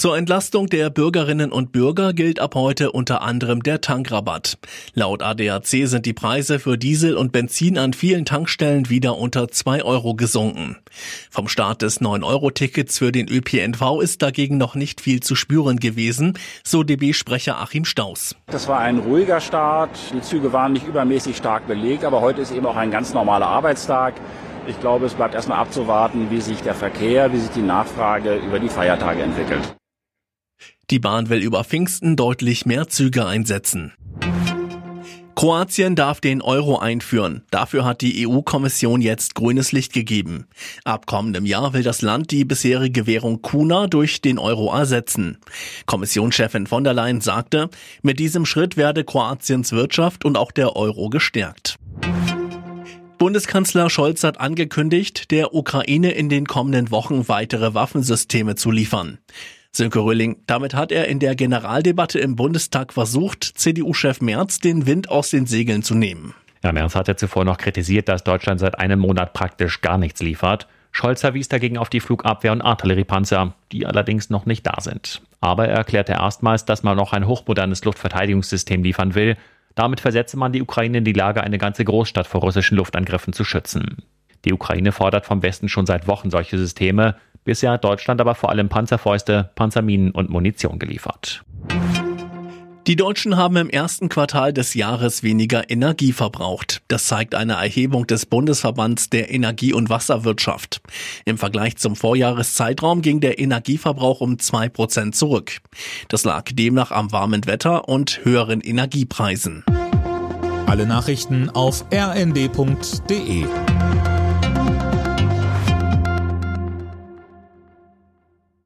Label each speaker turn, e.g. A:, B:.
A: Zur Entlastung der Bürgerinnen und Bürger gilt ab heute unter anderem der Tankrabatt. Laut ADAC sind die Preise für Diesel und Benzin an vielen Tankstellen wieder unter 2 Euro gesunken. Vom Start des 9-Euro-Tickets für den ÖPNV ist dagegen noch nicht viel zu spüren gewesen, so DB-Sprecher Achim Staus.
B: Das war ein ruhiger Start. Die Züge waren nicht übermäßig stark belegt, aber heute ist eben auch ein ganz normaler Arbeitstag. Ich glaube, es bleibt erstmal abzuwarten, wie sich der Verkehr, wie sich die Nachfrage über die Feiertage entwickelt.
A: Die Bahn will über Pfingsten deutlich mehr Züge einsetzen. Kroatien darf den Euro einführen. Dafür hat die EU-Kommission jetzt grünes Licht gegeben. Ab kommendem Jahr will das Land die bisherige Währung Kuna durch den Euro ersetzen. Kommissionschefin von der Leyen sagte, mit diesem Schritt werde Kroatiens Wirtschaft und auch der Euro gestärkt. Bundeskanzler Scholz hat angekündigt, der Ukraine in den kommenden Wochen weitere Waffensysteme zu liefern. Sönke Röhling, damit hat er in der Generaldebatte im Bundestag versucht, CDU-Chef Merz den Wind aus den Segeln zu nehmen.
C: Ja, Merz hatte zuvor noch kritisiert, dass Deutschland seit einem Monat praktisch gar nichts liefert. Scholz verwies dagegen auf die Flugabwehr- und Artilleriepanzer, die allerdings noch nicht da sind. Aber er erklärte erstmals, dass man noch ein hochmodernes Luftverteidigungssystem liefern will. Damit versetze man die Ukraine in die Lage, eine ganze Großstadt vor russischen Luftangriffen zu schützen. Die Ukraine fordert vom Westen schon seit Wochen solche Systeme. Bisher hat Deutschland aber vor allem Panzerfäuste, Panzerminen und Munition geliefert.
A: Die Deutschen haben im ersten Quartal des Jahres weniger Energie verbraucht. Das zeigt eine Erhebung des Bundesverbands der Energie- und Wasserwirtschaft. Im Vergleich zum Vorjahreszeitraum ging der Energieverbrauch um zwei Prozent zurück. Das lag demnach am warmen Wetter und höheren Energiepreisen.
D: Alle Nachrichten auf rnd.de